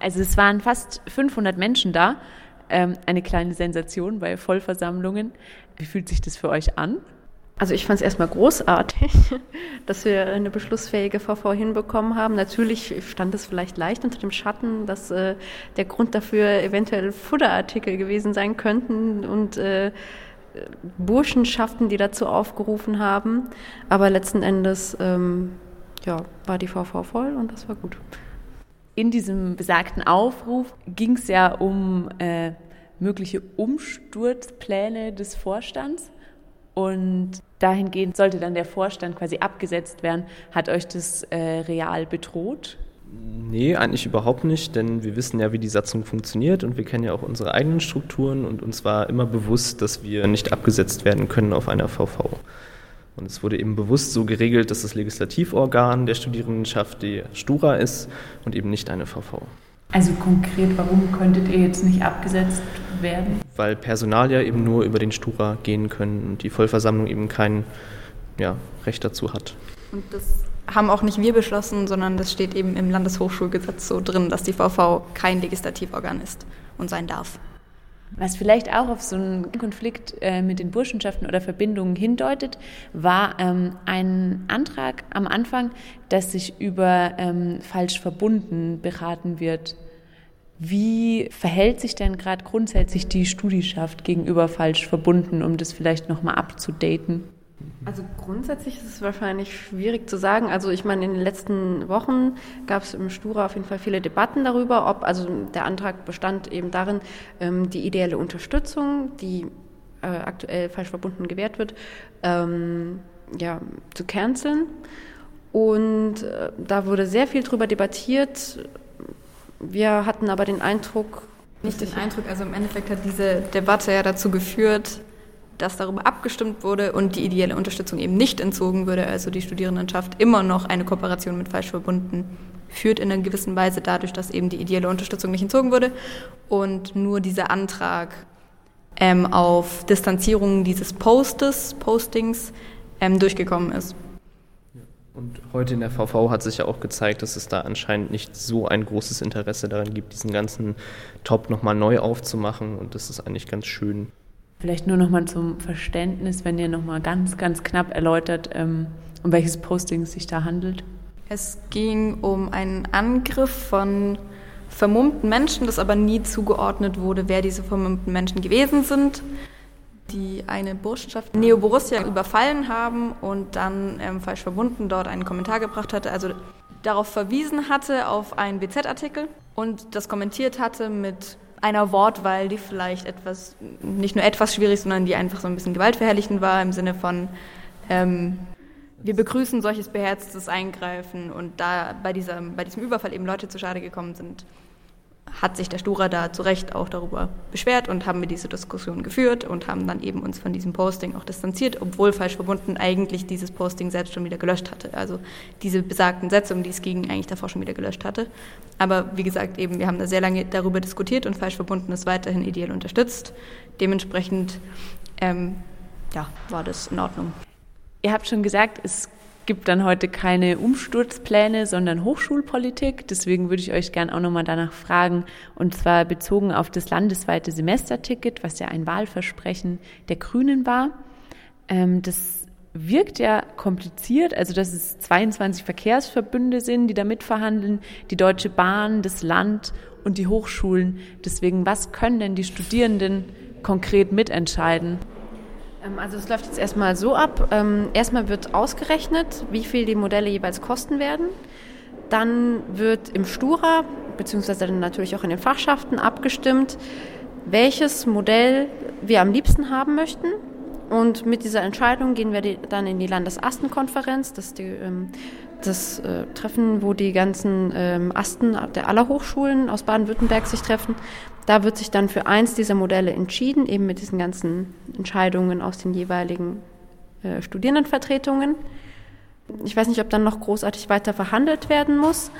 Also es waren fast 500 Menschen da. Ähm, eine kleine Sensation bei Vollversammlungen. Wie fühlt sich das für euch an? Also ich fand es erstmal großartig, dass wir eine beschlussfähige VV hinbekommen haben. Natürlich stand es vielleicht leicht unter dem Schatten, dass äh, der Grund dafür eventuell Futterartikel gewesen sein könnten und äh, Burschenschaften, die dazu aufgerufen haben. Aber letzten Endes ähm, ja, war die VV voll und das war gut. In diesem besagten Aufruf ging es ja um äh, mögliche Umsturzpläne des Vorstands. Und dahingehend sollte dann der Vorstand quasi abgesetzt werden. Hat euch das äh, real bedroht? Nee, eigentlich überhaupt nicht, denn wir wissen ja, wie die Satzung funktioniert und wir kennen ja auch unsere eigenen Strukturen und uns war immer bewusst, dass wir nicht abgesetzt werden können auf einer VV. Und es wurde eben bewusst so geregelt, dass das Legislativorgan der Studierendenschaft die Stura ist und eben nicht eine VV. Also konkret, warum könntet ihr jetzt nicht abgesetzt werden? Weil Personal ja eben nur über den Stura gehen können und die Vollversammlung eben kein ja, Recht dazu hat. Und das haben auch nicht wir beschlossen, sondern das steht eben im Landeshochschulgesetz so drin, dass die VV kein Legislativorgan ist und sein darf. Was vielleicht auch auf so einen Konflikt äh, mit den Burschenschaften oder Verbindungen hindeutet, war ähm, ein Antrag am Anfang, dass sich über ähm, falsch verbunden beraten wird. Wie verhält sich denn gerade grundsätzlich die Studieschaft gegenüber falsch verbunden, um das vielleicht nochmal abzudaten? Also grundsätzlich ist es wahrscheinlich schwierig zu sagen. Also ich meine, in den letzten Wochen gab es im Stura auf jeden Fall viele Debatten darüber, ob, also der Antrag bestand eben darin, ähm, die ideelle Unterstützung, die äh, aktuell falsch verbunden gewährt wird, ähm, ja, zu canceln. Und äh, da wurde sehr viel darüber debattiert. Wir hatten aber den Eindruck, nicht den Eindruck, also im Endeffekt hat diese Debatte ja dazu geführt, dass darüber abgestimmt wurde und die ideelle Unterstützung eben nicht entzogen würde, also die Studierendenschaft immer noch eine Kooperation mit falsch verbunden führt in einer gewissen Weise dadurch, dass eben die ideelle Unterstützung nicht entzogen wurde und nur dieser Antrag ähm, auf Distanzierung dieses Postes, Postings ähm, durchgekommen ist. Und heute in der VV hat sich ja auch gezeigt, dass es da anscheinend nicht so ein großes Interesse daran gibt, diesen ganzen Top nochmal neu aufzumachen. Und das ist eigentlich ganz schön. Vielleicht nur noch mal zum Verständnis, wenn ihr noch mal ganz, ganz knapp erläutert, ähm, um welches Posting es sich da handelt. Es ging um einen Angriff von vermummten Menschen, das aber nie zugeordnet wurde, wer diese vermummten Menschen gewesen sind, die eine Burschenschaft Neo Borussia überfallen haben und dann ähm, falsch verbunden dort einen Kommentar gebracht hatte, also darauf verwiesen hatte auf einen BZ-Artikel und das kommentiert hatte mit einer Wortwahl, die vielleicht etwas, nicht nur etwas schwierig, sondern die einfach so ein bisschen gewaltverherrlichend war, im Sinne von, ähm, wir begrüßen solches beherztes Eingreifen und da bei, dieser, bei diesem Überfall eben Leute zu Schade gekommen sind, hat sich der Stura da zu Recht auch darüber beschwert und haben wir diese Diskussion geführt und haben dann eben uns von diesem Posting auch distanziert, obwohl falsch verbunden eigentlich dieses Posting selbst schon wieder gelöscht hatte. Also diese besagten Sätze, um die es ging, eigentlich davor schon wieder gelöscht hatte. Aber wie gesagt, eben, wir haben da sehr lange darüber diskutiert und falsch verbunden ist weiterhin ideell unterstützt. Dementsprechend ähm, ja, war das in Ordnung. Ihr habt schon gesagt, es gibt dann heute keine Umsturzpläne, sondern Hochschulpolitik. Deswegen würde ich euch gerne auch nochmal danach fragen, und zwar bezogen auf das landesweite Semesterticket, was ja ein Wahlversprechen der Grünen war. Ähm, das wirkt ja kompliziert, also dass es 22 Verkehrsverbünde sind, die da mitverhandeln, die Deutsche Bahn, das Land und die Hochschulen. Deswegen, was können denn die Studierenden konkret mitentscheiden? Ähm, also es läuft jetzt erstmal so ab. Ähm, erstmal wird ausgerechnet, wie viel die Modelle jeweils kosten werden. Dann wird im Stura, beziehungsweise dann natürlich auch in den Fachschaften abgestimmt, welches Modell wir am liebsten haben möchten. Und mit dieser Entscheidung gehen wir die, dann in die Landesastenkonferenz, das ist die, ähm, das äh, Treffen, wo die ganzen ähm, Asten der aller Hochschulen aus Baden-Württemberg sich treffen. Da wird sich dann für eins dieser Modelle entschieden, eben mit diesen ganzen Entscheidungen aus den jeweiligen äh, Studierendenvertretungen. Ich weiß nicht, ob dann noch großartig weiter verhandelt werden muss,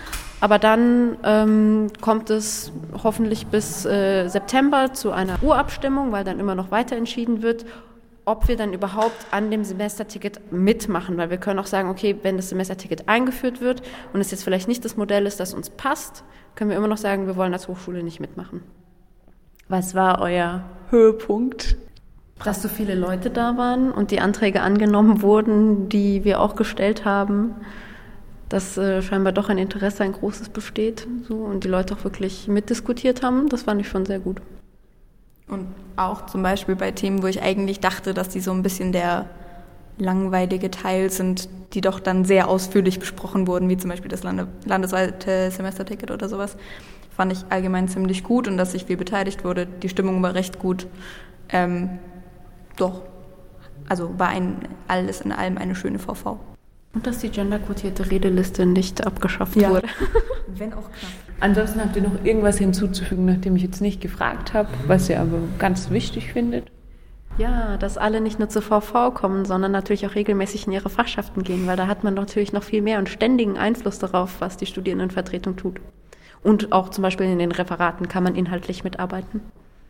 aber dann ähm, kommt es hoffentlich bis äh, September zu einer Urabstimmung, weil dann immer noch weiter entschieden wird, ob wir dann überhaupt an dem Semesterticket mitmachen, weil wir können auch sagen, okay, wenn das Semesterticket eingeführt wird und es jetzt vielleicht nicht das Modell ist, das uns passt, können wir immer noch sagen, wir wollen als Hochschule nicht mitmachen. Was war euer Höhepunkt? Dass so viele Leute da waren und die Anträge angenommen wurden, die wir auch gestellt haben, dass äh, scheinbar doch ein Interesse, ein großes besteht so, und die Leute auch wirklich mitdiskutiert haben, das fand ich schon sehr gut. Und auch zum Beispiel bei Themen, wo ich eigentlich dachte, dass die so ein bisschen der langweilige Teil sind, die doch dann sehr ausführlich besprochen wurden, wie zum Beispiel das Lande landesweite Semesterticket oder sowas, fand ich allgemein ziemlich gut und dass sich viel beteiligt wurde. Die Stimmung war recht gut. Ähm, doch, also war ein, alles in allem eine schöne VV. Und dass die genderquotierte Redeliste nicht abgeschafft ja. wurde. Wenn auch knapp. Ansonsten habt ihr noch irgendwas hinzuzufügen, nachdem ich jetzt nicht gefragt habe, was ihr aber ganz wichtig findet? Ja, dass alle nicht nur zur VV kommen, sondern natürlich auch regelmäßig in ihre Fachschaften gehen, weil da hat man natürlich noch viel mehr und ständigen Einfluss darauf, was die Studierendenvertretung tut. Und auch zum Beispiel in den Referaten kann man inhaltlich mitarbeiten.